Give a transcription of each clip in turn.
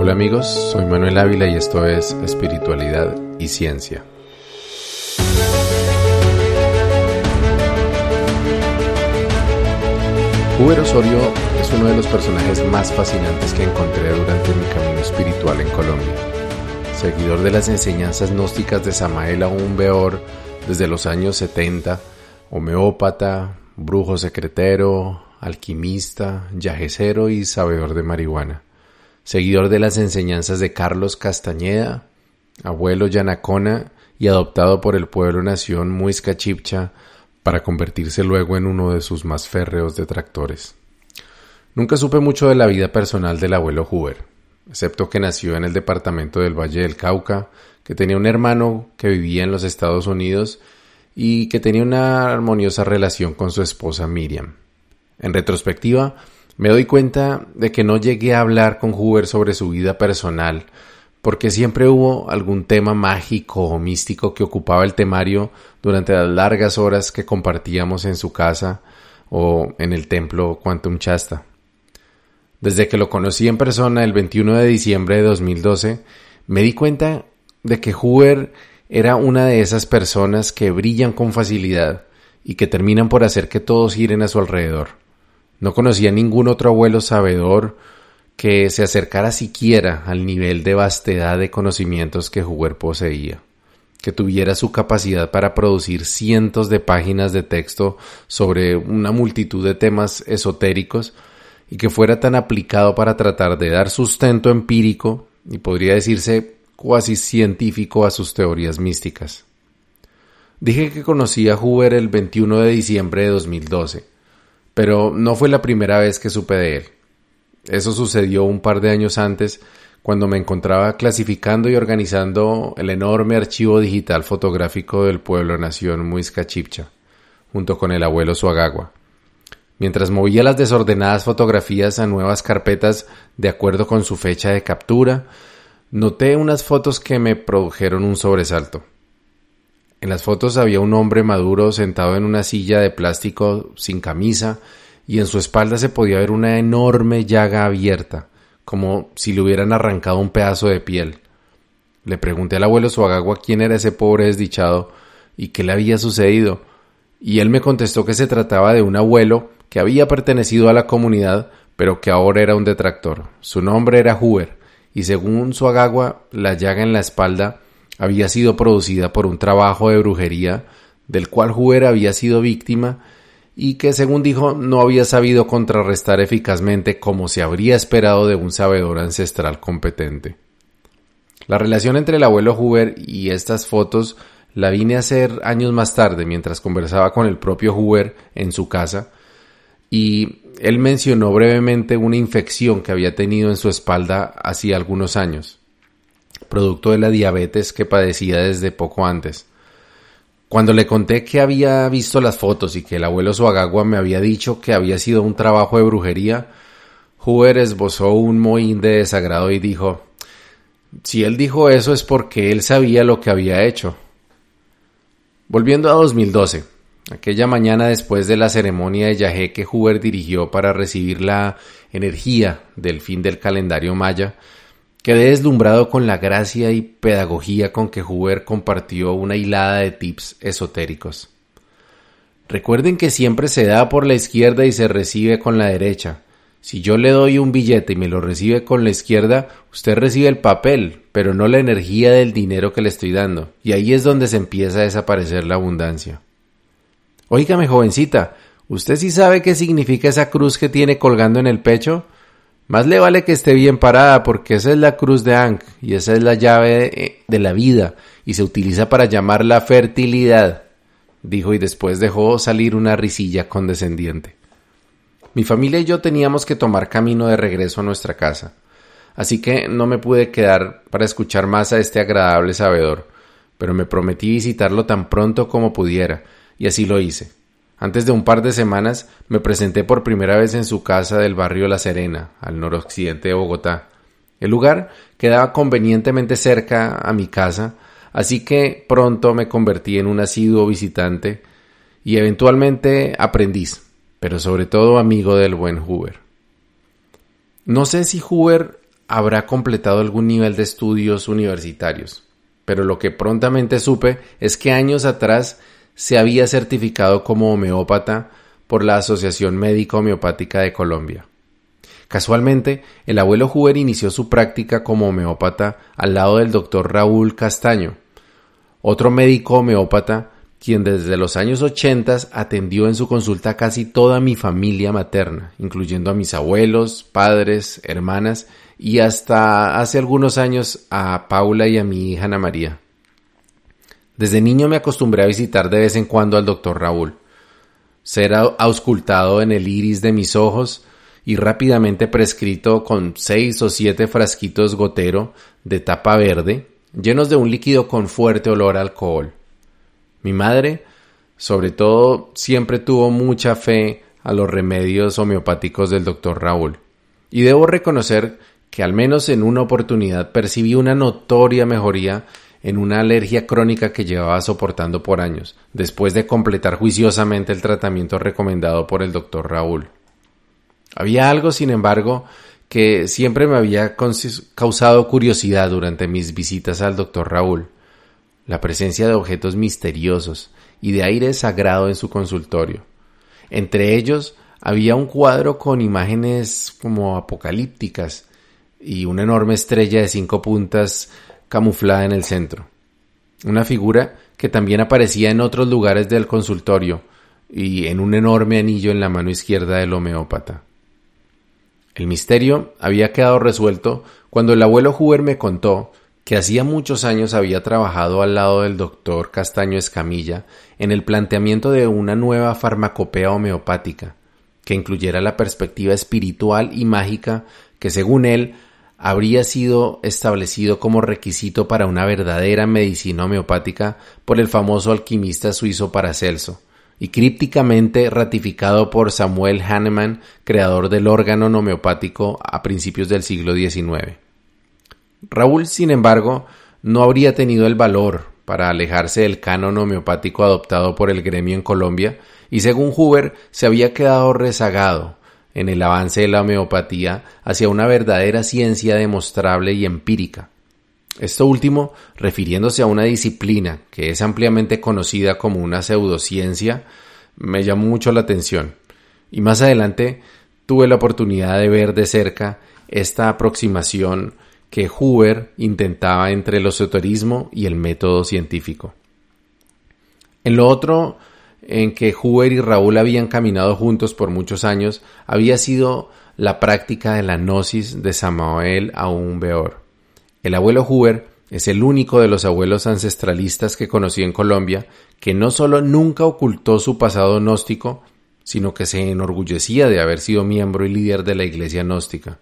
Hola amigos, soy Manuel Ávila y esto es Espiritualidad y Ciencia. Huber Osorio es uno de los personajes más fascinantes que encontré durante mi camino espiritual en Colombia. Seguidor de las enseñanzas gnósticas de Samael Aún Beor desde los años 70, homeópata, brujo secretero, alquimista, yajecero y sabedor de marihuana seguidor de las enseñanzas de Carlos Castañeda, abuelo yanacona y adoptado por el pueblo nación Muisca Chipcha para convertirse luego en uno de sus más férreos detractores. Nunca supe mucho de la vida personal del abuelo Huber, excepto que nació en el departamento del Valle del Cauca, que tenía un hermano que vivía en los Estados Unidos y que tenía una armoniosa relación con su esposa Miriam. En retrospectiva, me doy cuenta de que no llegué a hablar con Huber sobre su vida personal, porque siempre hubo algún tema mágico o místico que ocupaba el temario durante las largas horas que compartíamos en su casa o en el templo Quantum Chasta. Desde que lo conocí en persona el 21 de diciembre de 2012, me di cuenta de que Huber era una de esas personas que brillan con facilidad y que terminan por hacer que todos giren a su alrededor. No conocía ningún otro abuelo sabedor que se acercara siquiera al nivel de vastedad de conocimientos que Huber poseía, que tuviera su capacidad para producir cientos de páginas de texto sobre una multitud de temas esotéricos y que fuera tan aplicado para tratar de dar sustento empírico y podría decirse cuasi científico a sus teorías místicas. Dije que conocí a Huber el 21 de diciembre de 2012 pero no fue la primera vez que supe de él. Eso sucedió un par de años antes, cuando me encontraba clasificando y organizando el enorme archivo digital fotográfico del pueblo nación Muisca Chipcha, junto con el abuelo Suagagua. Mientras movía las desordenadas fotografías a nuevas carpetas de acuerdo con su fecha de captura, noté unas fotos que me produjeron un sobresalto. En las fotos había un hombre maduro sentado en una silla de plástico sin camisa y en su espalda se podía ver una enorme llaga abierta, como si le hubieran arrancado un pedazo de piel. Le pregunté al abuelo Suagagua quién era ese pobre desdichado y qué le había sucedido, y él me contestó que se trataba de un abuelo que había pertenecido a la comunidad, pero que ahora era un detractor. Su nombre era Huber, y según Suagagua, la llaga en la espalda había sido producida por un trabajo de brujería del cual Huber había sido víctima y que, según dijo, no había sabido contrarrestar eficazmente como se habría esperado de un sabedor ancestral competente. La relación entre el abuelo Huber y estas fotos la vine a hacer años más tarde mientras conversaba con el propio Huber en su casa y él mencionó brevemente una infección que había tenido en su espalda hacía algunos años producto de la diabetes que padecía desde poco antes. Cuando le conté que había visto las fotos y que el abuelo Suagagua me había dicho que había sido un trabajo de brujería, Huber esbozó un mohín de desagrado y dijo Si él dijo eso es porque él sabía lo que había hecho. Volviendo a 2012, aquella mañana después de la ceremonia de Yahé que Huber dirigió para recibir la energía del fin del calendario maya, Quedé deslumbrado con la gracia y pedagogía con que Huber compartió una hilada de tips esotéricos. Recuerden que siempre se da por la izquierda y se recibe con la derecha. Si yo le doy un billete y me lo recibe con la izquierda, usted recibe el papel, pero no la energía del dinero que le estoy dando. Y ahí es donde se empieza a desaparecer la abundancia. Óigame, jovencita, ¿usted sí sabe qué significa esa cruz que tiene colgando en el pecho? Más le vale que esté bien parada porque esa es la cruz de Ankh y esa es la llave de la vida y se utiliza para llamar la fertilidad, dijo y después dejó salir una risilla condescendiente. Mi familia y yo teníamos que tomar camino de regreso a nuestra casa, así que no me pude quedar para escuchar más a este agradable sabedor, pero me prometí visitarlo tan pronto como pudiera, y así lo hice. Antes de un par de semanas me presenté por primera vez en su casa del barrio La Serena, al noroccidente de Bogotá. El lugar quedaba convenientemente cerca a mi casa, así que pronto me convertí en un asiduo visitante y eventualmente aprendiz, pero sobre todo amigo del buen Huber. No sé si Huber habrá completado algún nivel de estudios universitarios, pero lo que prontamente supe es que años atrás se había certificado como homeópata por la Asociación Médica Homeopática de Colombia. Casualmente, el abuelo Huber inició su práctica como homeópata al lado del doctor Raúl Castaño, otro médico homeópata quien desde los años 80 atendió en su consulta casi toda mi familia materna, incluyendo a mis abuelos, padres, hermanas y hasta hace algunos años a Paula y a mi hija Ana María. Desde niño me acostumbré a visitar de vez en cuando al doctor Raúl, ser auscultado en el iris de mis ojos y rápidamente prescrito con seis o siete frasquitos gotero de tapa verde, llenos de un líquido con fuerte olor a alcohol. Mi madre, sobre todo, siempre tuvo mucha fe a los remedios homeopáticos del doctor Raúl. Y debo reconocer que al menos en una oportunidad percibí una notoria mejoría en una alergia crónica que llevaba soportando por años, después de completar juiciosamente el tratamiento recomendado por el doctor Raúl. Había algo, sin embargo, que siempre me había causado curiosidad durante mis visitas al doctor Raúl la presencia de objetos misteriosos y de aire sagrado en su consultorio. Entre ellos había un cuadro con imágenes como apocalípticas y una enorme estrella de cinco puntas camuflada en el centro. Una figura que también aparecía en otros lugares del consultorio y en un enorme anillo en la mano izquierda del homeópata. El misterio había quedado resuelto cuando el abuelo Huber me contó que hacía muchos años había trabajado al lado del doctor Castaño Escamilla en el planteamiento de una nueva farmacopea homeopática, que incluyera la perspectiva espiritual y mágica que según él habría sido establecido como requisito para una verdadera medicina homeopática por el famoso alquimista suizo Paracelso, y crípticamente ratificado por Samuel Hahnemann, creador del órgano homeopático a principios del siglo XIX. Raúl, sin embargo, no habría tenido el valor para alejarse del canon homeopático adoptado por el gremio en Colombia y según Huber se había quedado rezagado en el avance de la homeopatía hacia una verdadera ciencia demostrable y empírica. Esto último refiriéndose a una disciplina que es ampliamente conocida como una pseudociencia, me llamó mucho la atención. Y más adelante tuve la oportunidad de ver de cerca esta aproximación que Huber intentaba entre el esoterismo y el método científico. En lo otro, en que Huber y Raúl habían caminado juntos por muchos años, había sido la práctica de la gnosis de Samael aún Beor. El abuelo Huber es el único de los abuelos ancestralistas que conocí en Colombia que no solo nunca ocultó su pasado gnóstico, sino que se enorgullecía de haber sido miembro y líder de la iglesia gnóstica.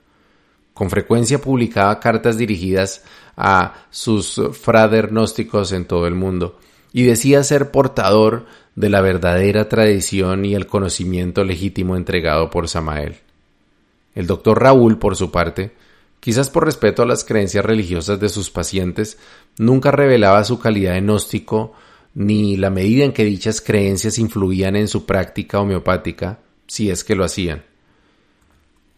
Con frecuencia publicaba cartas dirigidas a sus fraternósticos en todo el mundo y decía ser portador de la verdadera tradición y el conocimiento legítimo entregado por Samael. El doctor Raúl, por su parte, quizás por respeto a las creencias religiosas de sus pacientes, nunca revelaba su calidad de gnóstico ni la medida en que dichas creencias influían en su práctica homeopática, si es que lo hacían.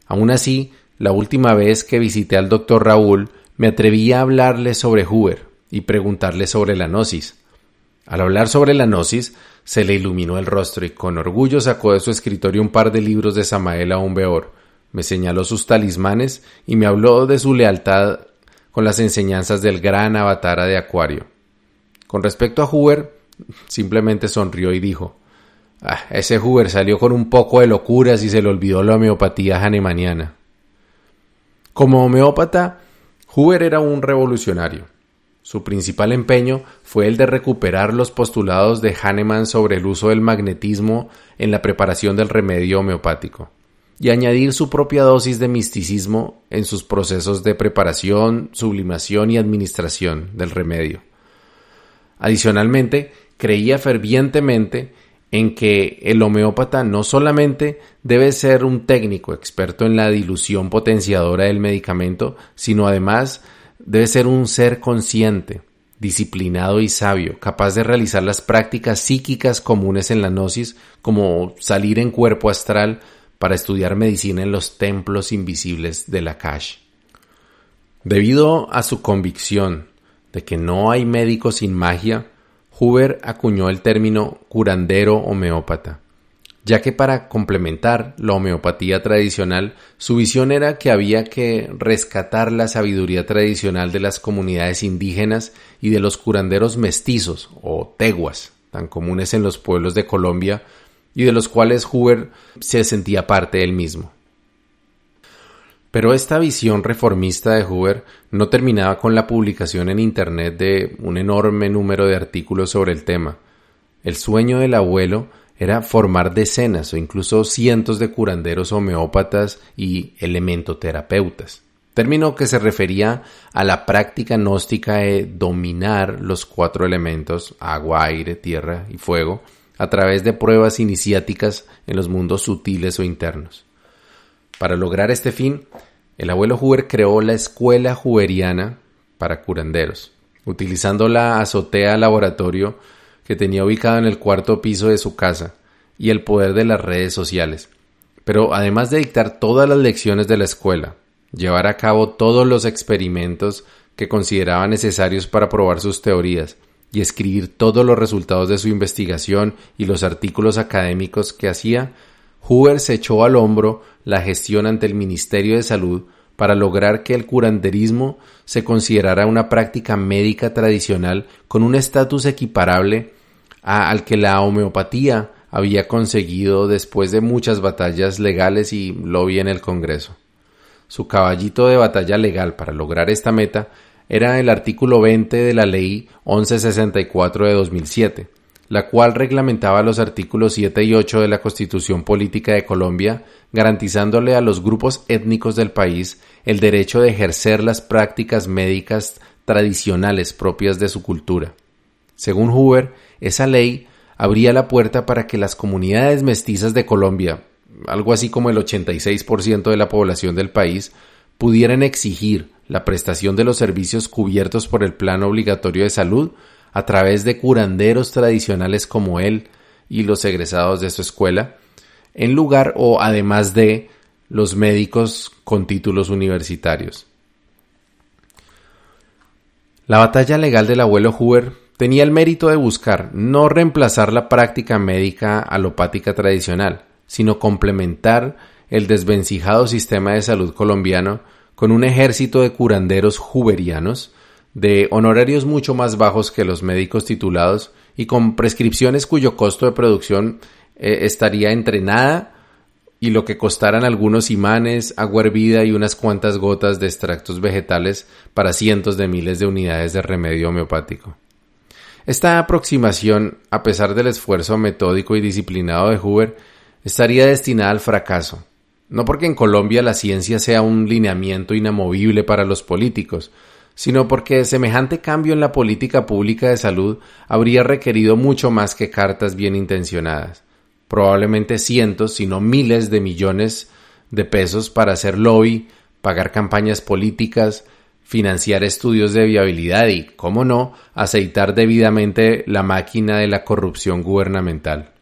Aun así, la última vez que visité al doctor Raúl, me atreví a hablarle sobre Huber y preguntarle sobre la gnosis. Al hablar sobre la gnosis, se le iluminó el rostro y con orgullo sacó de su escritorio un par de libros de Samael Beor, me señaló sus talismanes y me habló de su lealtad con las enseñanzas del gran avatara de Acuario. Con respecto a Huber, simplemente sonrió y dijo, ah, ese Huber salió con un poco de locuras y se le olvidó la homeopatía hanemaniana. Como homeópata, Huber era un revolucionario. Su principal empeño fue el de recuperar los postulados de Hahnemann sobre el uso del magnetismo en la preparación del remedio homeopático y añadir su propia dosis de misticismo en sus procesos de preparación, sublimación y administración del remedio. Adicionalmente, creía fervientemente en que el homeópata no solamente debe ser un técnico experto en la dilución potenciadora del medicamento, sino además debe ser un ser consciente, disciplinado y sabio, capaz de realizar las prácticas psíquicas comunes en la gnosis, como salir en cuerpo astral para estudiar medicina en los templos invisibles de la cash. Debido a su convicción de que no hay médico sin magia, Huber acuñó el término curandero homeópata, ya que para complementar la homeopatía tradicional, su visión era que había que rescatar la sabiduría tradicional de las comunidades indígenas y de los curanderos mestizos o teguas, tan comunes en los pueblos de Colombia y de los cuales Huber se sentía parte él mismo. Pero esta visión reformista de Hoover no terminaba con la publicación en Internet de un enorme número de artículos sobre el tema. El sueño del abuelo era formar decenas o incluso cientos de curanderos homeópatas y elementoterapeutas, término que se refería a la práctica gnóstica de dominar los cuatro elementos agua, aire, tierra y fuego a través de pruebas iniciáticas en los mundos sutiles o internos. Para lograr este fin, el abuelo Huber creó la Escuela Huberiana para curanderos, utilizando la azotea laboratorio que tenía ubicada en el cuarto piso de su casa y el poder de las redes sociales. Pero además de dictar todas las lecciones de la escuela, llevar a cabo todos los experimentos que consideraba necesarios para probar sus teorías y escribir todos los resultados de su investigación y los artículos académicos que hacía, Huber se echó al hombro la gestión ante el Ministerio de Salud para lograr que el curanderismo se considerara una práctica médica tradicional con un estatus equiparable al que la homeopatía había conseguido después de muchas batallas legales y lobby en el Congreso. Su caballito de batalla legal para lograr esta meta era el artículo 20 de la Ley 1164 de 2007, la cual reglamentaba los artículos 7 y 8 de la Constitución Política de Colombia, garantizándole a los grupos étnicos del país el derecho de ejercer las prácticas médicas tradicionales propias de su cultura. Según Hoover, esa ley abría la puerta para que las comunidades mestizas de Colombia, algo así como el 86% de la población del país, pudieran exigir la prestación de los servicios cubiertos por el Plan Obligatorio de Salud a través de curanderos tradicionales como él y los egresados de su escuela, en lugar o además de los médicos con títulos universitarios. La batalla legal del abuelo Hoover tenía el mérito de buscar no reemplazar la práctica médica alopática tradicional, sino complementar el desvencijado sistema de salud colombiano con un ejército de curanderos hooverianos de honorarios mucho más bajos que los médicos titulados y con prescripciones cuyo costo de producción eh, estaría entre nada y lo que costaran algunos imanes, agua hervida y unas cuantas gotas de extractos vegetales para cientos de miles de unidades de remedio homeopático. Esta aproximación, a pesar del esfuerzo metódico y disciplinado de Huber, estaría destinada al fracaso, no porque en Colombia la ciencia sea un lineamiento inamovible para los políticos, sino porque semejante cambio en la política pública de salud habría requerido mucho más que cartas bien intencionadas, probablemente cientos, si no miles de millones de pesos para hacer lobby, pagar campañas políticas, financiar estudios de viabilidad y, cómo no, aceitar debidamente la máquina de la corrupción gubernamental.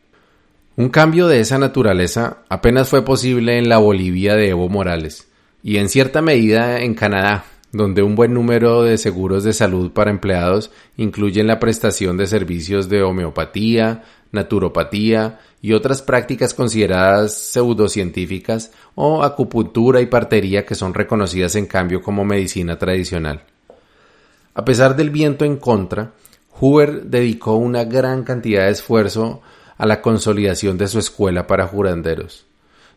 Un cambio de esa naturaleza apenas fue posible en la Bolivia de Evo Morales y en cierta medida en Canadá, donde un buen número de seguros de salud para empleados incluyen la prestación de servicios de homeopatía, naturopatía y otras prácticas consideradas pseudocientíficas o acupuntura y partería que son reconocidas en cambio como medicina tradicional. A pesar del viento en contra, Huber dedicó una gran cantidad de esfuerzo a la consolidación de su escuela para juranderos.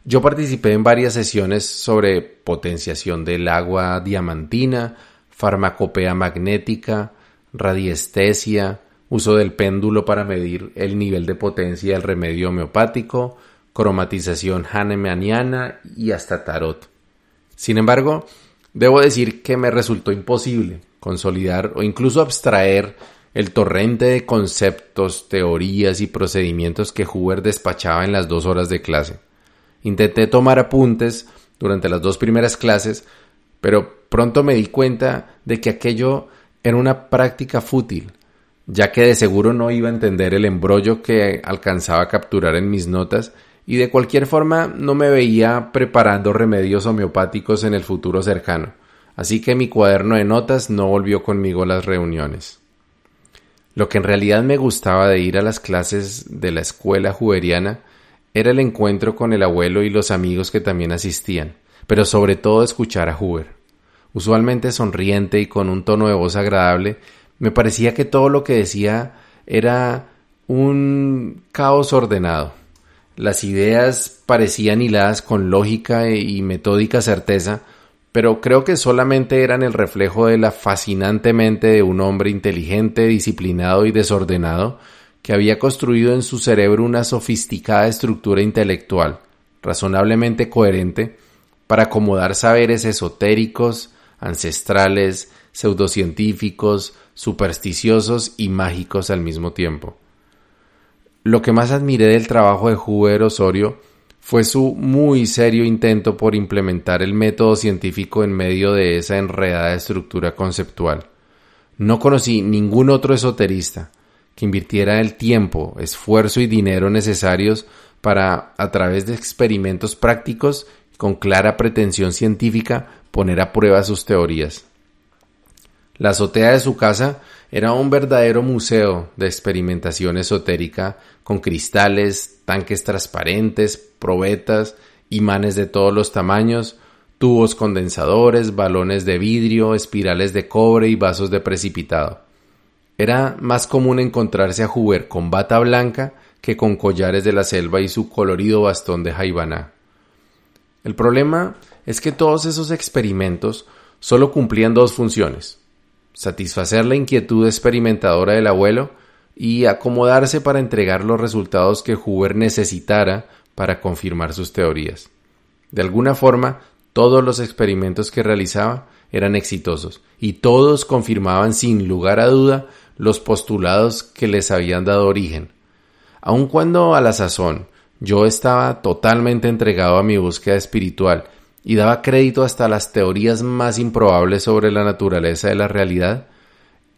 Yo participé en varias sesiones sobre potenciación del agua diamantina, farmacopea magnética, radiestesia, uso del péndulo para medir el nivel de potencia del remedio homeopático, cromatización hahnemanniana y hasta tarot. Sin embargo, debo decir que me resultó imposible consolidar o incluso abstraer el torrente de conceptos, teorías y procedimientos que Huber despachaba en las dos horas de clase. Intenté tomar apuntes durante las dos primeras clases, pero pronto me di cuenta de que aquello era una práctica fútil, ya que de seguro no iba a entender el embrollo que alcanzaba a capturar en mis notas y de cualquier forma no me veía preparando remedios homeopáticos en el futuro cercano, así que mi cuaderno de notas no volvió conmigo a las reuniones. Lo que en realidad me gustaba de ir a las clases de la escuela juberiana era el encuentro con el abuelo y los amigos que también asistían, pero sobre todo escuchar a Huber. Usualmente sonriente y con un tono de voz agradable, me parecía que todo lo que decía era un caos ordenado. Las ideas parecían hiladas con lógica y metódica certeza, pero creo que solamente eran el reflejo de la fascinante mente de un hombre inteligente, disciplinado y desordenado, que había construido en su cerebro una sofisticada estructura intelectual, razonablemente coherente, para acomodar saberes esotéricos, ancestrales, pseudocientíficos, supersticiosos y mágicos al mismo tiempo. Lo que más admiré del trabajo de Huber Osorio fue su muy serio intento por implementar el método científico en medio de esa enredada estructura conceptual. No conocí ningún otro esoterista que invirtiera el tiempo, esfuerzo y dinero necesarios para, a través de experimentos prácticos con clara pretensión científica, poner a prueba sus teorías. La azotea de su casa era un verdadero museo de experimentación esotérica con cristales, tanques transparentes, probetas, imanes de todos los tamaños, tubos condensadores, balones de vidrio, espirales de cobre y vasos de precipitado. Era más común encontrarse a Huber con bata blanca que con collares de la selva y su colorido bastón de jaibaná. El problema es que todos esos experimentos solo cumplían dos funciones satisfacer la inquietud experimentadora del abuelo y acomodarse para entregar los resultados que Huber necesitara para confirmar sus teorías. De alguna forma, todos los experimentos que realizaba eran exitosos y todos confirmaban sin lugar a duda los postulados que les habían dado origen. Aun cuando a la sazón yo estaba totalmente entregado a mi búsqueda espiritual y daba crédito hasta a las teorías más improbables sobre la naturaleza de la realidad,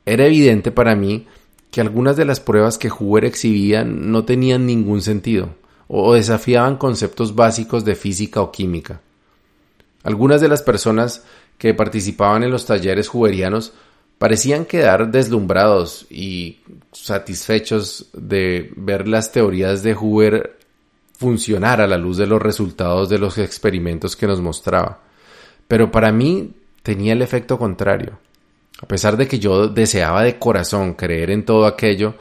era evidente para mí que algunas de las pruebas que Huber exhibía no tenían ningún sentido o desafiaban conceptos básicos de física o química. Algunas de las personas que participaban en los talleres huberianos parecían quedar deslumbrados y satisfechos de ver las teorías de Huber funcionar a la luz de los resultados de los experimentos que nos mostraba. Pero para mí tenía el efecto contrario. A pesar de que yo deseaba de corazón creer en todo aquello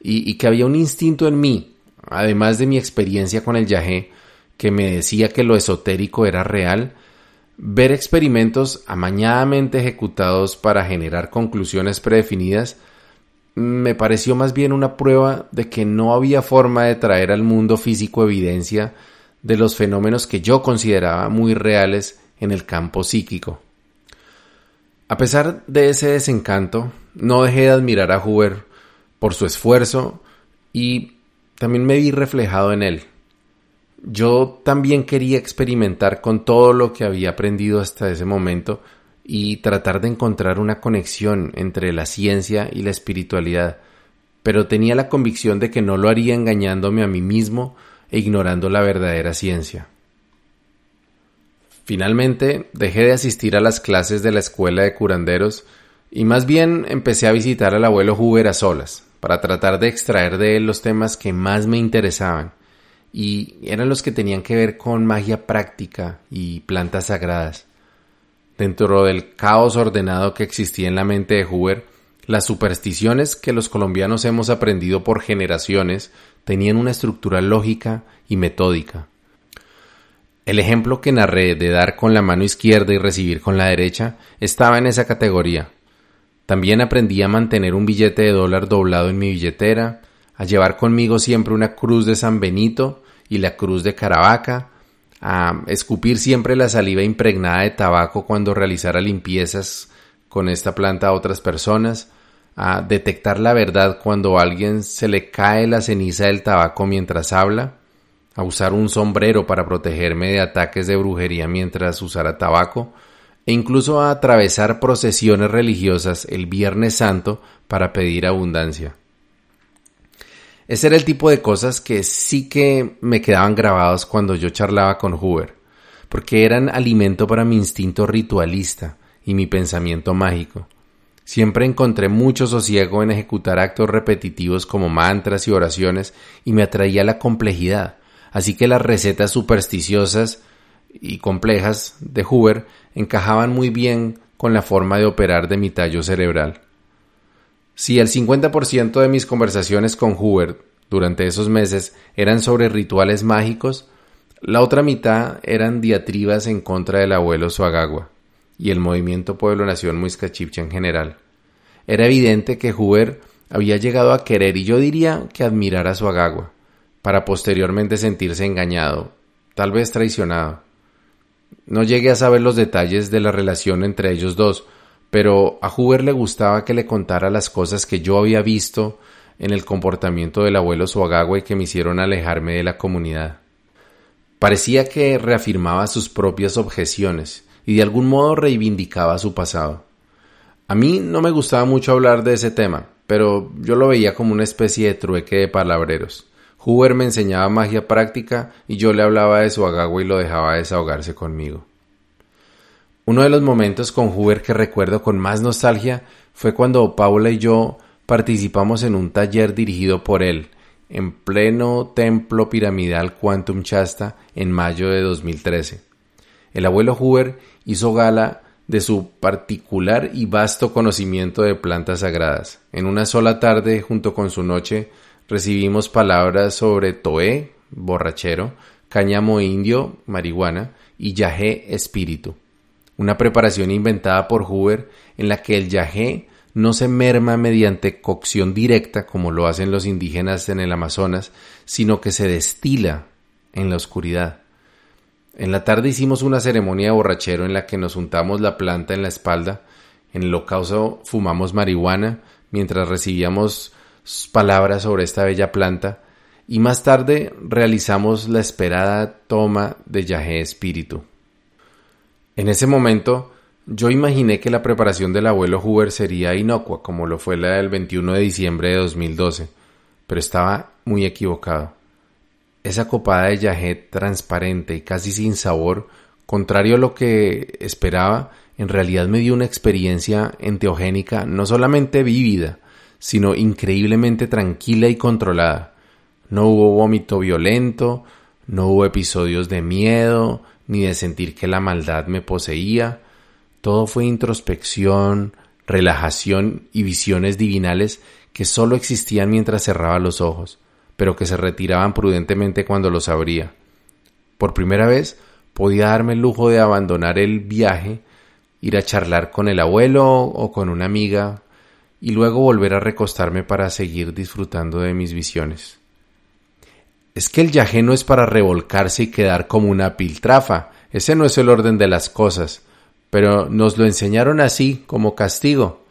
y, que había un instinto en mí, además de mi experiencia con el yagé, que me decía que lo esotérico era real, ver experimentos amañadamente ejecutados para generar conclusiones predefinidas me pareció más bien una prueba de que no había forma de traer al mundo físico evidencia de los fenómenos que yo consideraba muy reales en el campo psíquico. A pesar de ese desencanto, no dejé de admirar a Huber por su esfuerzo y también me vi reflejado en él. Yo también quería experimentar con todo lo que había aprendido hasta ese momento y tratar de encontrar una conexión entre la ciencia y la espiritualidad, pero tenía la convicción de que no lo haría engañándome a mí mismo e ignorando la verdadera ciencia. Finalmente dejé de asistir a las clases de la escuela de curanderos y más bien empecé a visitar al abuelo Huber a solas, para tratar de extraer de él los temas que más me interesaban, y eran los que tenían que ver con magia práctica y plantas sagradas. Dentro del caos ordenado que existía en la mente de Huber, las supersticiones que los colombianos hemos aprendido por generaciones tenían una estructura lógica y metódica. El ejemplo que narré de dar con la mano izquierda y recibir con la derecha estaba en esa categoría. También aprendí a mantener un billete de dólar doblado en mi billetera, a llevar conmigo siempre una cruz de San Benito y la cruz de Caravaca, a escupir siempre la saliva impregnada de tabaco cuando realizara limpiezas con esta planta a otras personas, a detectar la verdad cuando a alguien se le cae la ceniza del tabaco mientras habla, a usar un sombrero para protegerme de ataques de brujería mientras usara tabaco, e incluso a atravesar procesiones religiosas el Viernes Santo para pedir abundancia. Ese era el tipo de cosas que sí que me quedaban grabados cuando yo charlaba con Hoover, porque eran alimento para mi instinto ritualista y mi pensamiento mágico. Siempre encontré mucho sosiego en ejecutar actos repetitivos como mantras y oraciones y me atraía la complejidad, así que las recetas supersticiosas y complejas de Hoover encajaban muy bien con la forma de operar de mi tallo cerebral. Si el 50% de mis conversaciones con Hoover durante esos meses eran sobre rituales mágicos, la otra mitad eran diatribas en contra del abuelo Suagagua y el movimiento Pueblo Nación Muisca en general. Era evidente que Hoover había llegado a querer y yo diría que admirar a Suagagua, para posteriormente sentirse engañado, tal vez traicionado. No llegué a saber los detalles de la relación entre ellos dos, pero a Hoover le gustaba que le contara las cosas que yo había visto en el comportamiento del abuelo Suagagua y que me hicieron alejarme de la comunidad. Parecía que reafirmaba sus propias objeciones y de algún modo reivindicaba su pasado. A mí no me gustaba mucho hablar de ese tema, pero yo lo veía como una especie de trueque de palabreros. Hoover me enseñaba magia práctica y yo le hablaba de su agagua y lo dejaba desahogarse conmigo. Uno de los momentos con Hoover que recuerdo con más nostalgia fue cuando Paula y yo participamos en un taller dirigido por él, en pleno templo piramidal Quantum Chasta en mayo de 2013. El abuelo Hoover hizo gala de su particular y vasto conocimiento de plantas sagradas. En una sola tarde, junto con su noche, recibimos palabras sobre toé, borrachero, cáñamo indio, marihuana, y yajé, espíritu. Una preparación inventada por Hoover en la que el yajé no se merma mediante cocción directa como lo hacen los indígenas en el Amazonas, sino que se destila en la oscuridad. En la tarde hicimos una ceremonia de borrachero en la que nos untamos la planta en la espalda, en el ocaso fumamos marihuana mientras recibíamos palabras sobre esta bella planta y más tarde realizamos la esperada toma de Yahé Espíritu. En ese momento yo imaginé que la preparación del abuelo Hoover sería inocua como lo fue la del 21 de diciembre de 2012, pero estaba muy equivocado. Esa copada de Yahé transparente y casi sin sabor, contrario a lo que esperaba, en realidad me dio una experiencia enteogénica no solamente vívida, sino increíblemente tranquila y controlada. No hubo vómito violento, no hubo episodios de miedo, ni de sentir que la maldad me poseía. Todo fue introspección, relajación y visiones divinales que sólo existían mientras cerraba los ojos pero que se retiraban prudentemente cuando los abría. Por primera vez podía darme el lujo de abandonar el viaje, ir a charlar con el abuelo o con una amiga y luego volver a recostarme para seguir disfrutando de mis visiones. Es que el viaje no es para revolcarse y quedar como una piltrafa, ese no es el orden de las cosas, pero nos lo enseñaron así, como castigo.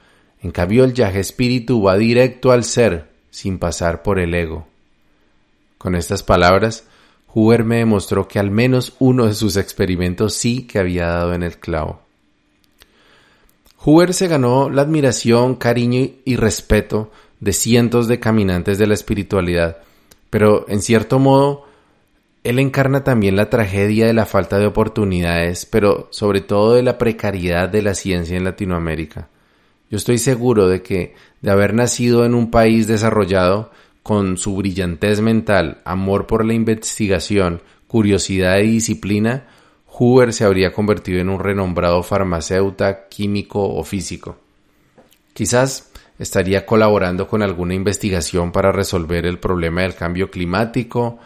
En cambio el viaje espíritu va directo al ser, sin pasar por el ego. Con estas palabras, Hoover me demostró que al menos uno de sus experimentos sí que había dado en el clavo. Hoover se ganó la admiración, cariño y respeto de cientos de caminantes de la espiritualidad, pero en cierto modo él encarna también la tragedia de la falta de oportunidades, pero sobre todo de la precariedad de la ciencia en Latinoamérica. Yo estoy seguro de que, de haber nacido en un país desarrollado, con su brillantez mental, amor por la investigación, curiosidad y disciplina, Hoover se habría convertido en un renombrado farmacéutico, químico o físico. Quizás estaría colaborando con alguna investigación para resolver el problema del cambio climático,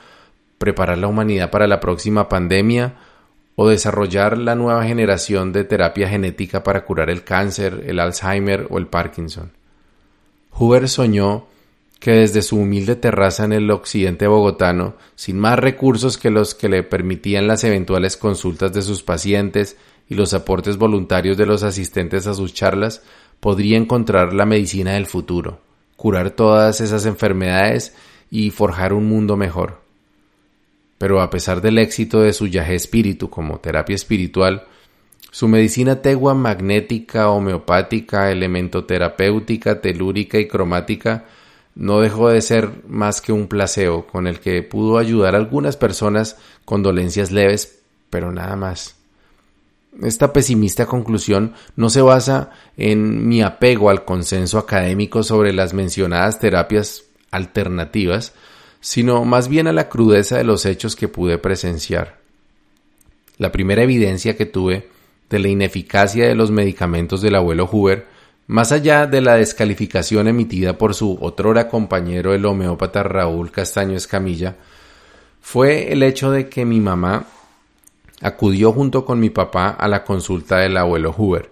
preparar la humanidad para la próxima pandemia o desarrollar la nueva generación de terapia genética para curar el cáncer, el Alzheimer o el Parkinson. Hoover soñó que desde su humilde terraza en el occidente bogotano, sin más recursos que los que le permitían las eventuales consultas de sus pacientes y los aportes voluntarios de los asistentes a sus charlas, podría encontrar la medicina del futuro, curar todas esas enfermedades y forjar un mundo mejor. Pero a pesar del éxito de su yaje espíritu como terapia espiritual, su medicina tegua magnética, homeopática, elementoterapéutica, telúrica y cromática no dejó de ser más que un placebo con el que pudo ayudar a algunas personas con dolencias leves, pero nada más. Esta pesimista conclusión no se basa en mi apego al consenso académico sobre las mencionadas terapias alternativas, sino más bien a la crudeza de los hechos que pude presenciar. La primera evidencia que tuve de la ineficacia de los medicamentos del abuelo Hoover, más allá de la descalificación emitida por su otrora compañero el homeópata Raúl Castaño Escamilla, fue el hecho de que mi mamá acudió junto con mi papá a la consulta del abuelo Hoover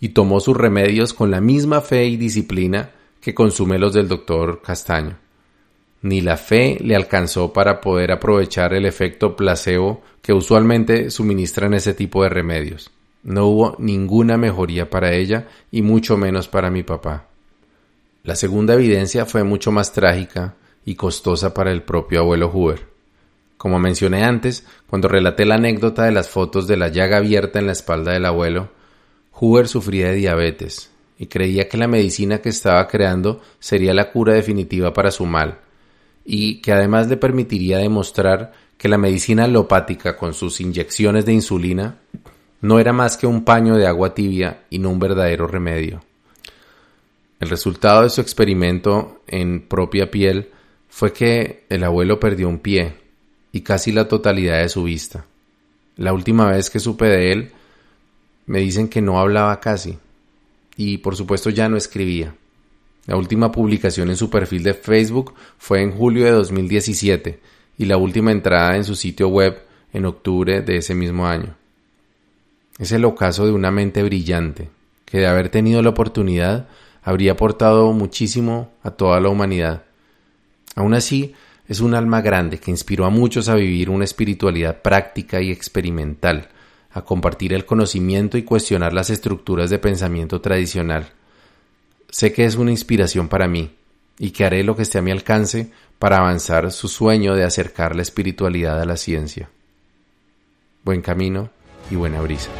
y tomó sus remedios con la misma fe y disciplina que consume los del doctor Castaño. Ni la fe le alcanzó para poder aprovechar el efecto placebo que usualmente suministran ese tipo de remedios. No hubo ninguna mejoría para ella y mucho menos para mi papá. La segunda evidencia fue mucho más trágica y costosa para el propio abuelo Hoover. Como mencioné antes, cuando relaté la anécdota de las fotos de la llaga abierta en la espalda del abuelo, Hoover sufría de diabetes y creía que la medicina que estaba creando sería la cura definitiva para su mal, y que además le permitiría demostrar que la medicina alopática con sus inyecciones de insulina no era más que un paño de agua tibia y no un verdadero remedio. El resultado de su experimento en propia piel fue que el abuelo perdió un pie y casi la totalidad de su vista. La última vez que supe de él, me dicen que no hablaba casi y por supuesto ya no escribía. La última publicación en su perfil de Facebook fue en julio de 2017 y la última entrada en su sitio web en octubre de ese mismo año. Es el ocaso de una mente brillante, que de haber tenido la oportunidad habría aportado muchísimo a toda la humanidad. Aún así, es un alma grande que inspiró a muchos a vivir una espiritualidad práctica y experimental, a compartir el conocimiento y cuestionar las estructuras de pensamiento tradicional. Sé que es una inspiración para mí y que haré lo que esté a mi alcance para avanzar su sueño de acercar la espiritualidad a la ciencia. Buen camino y buena brisa.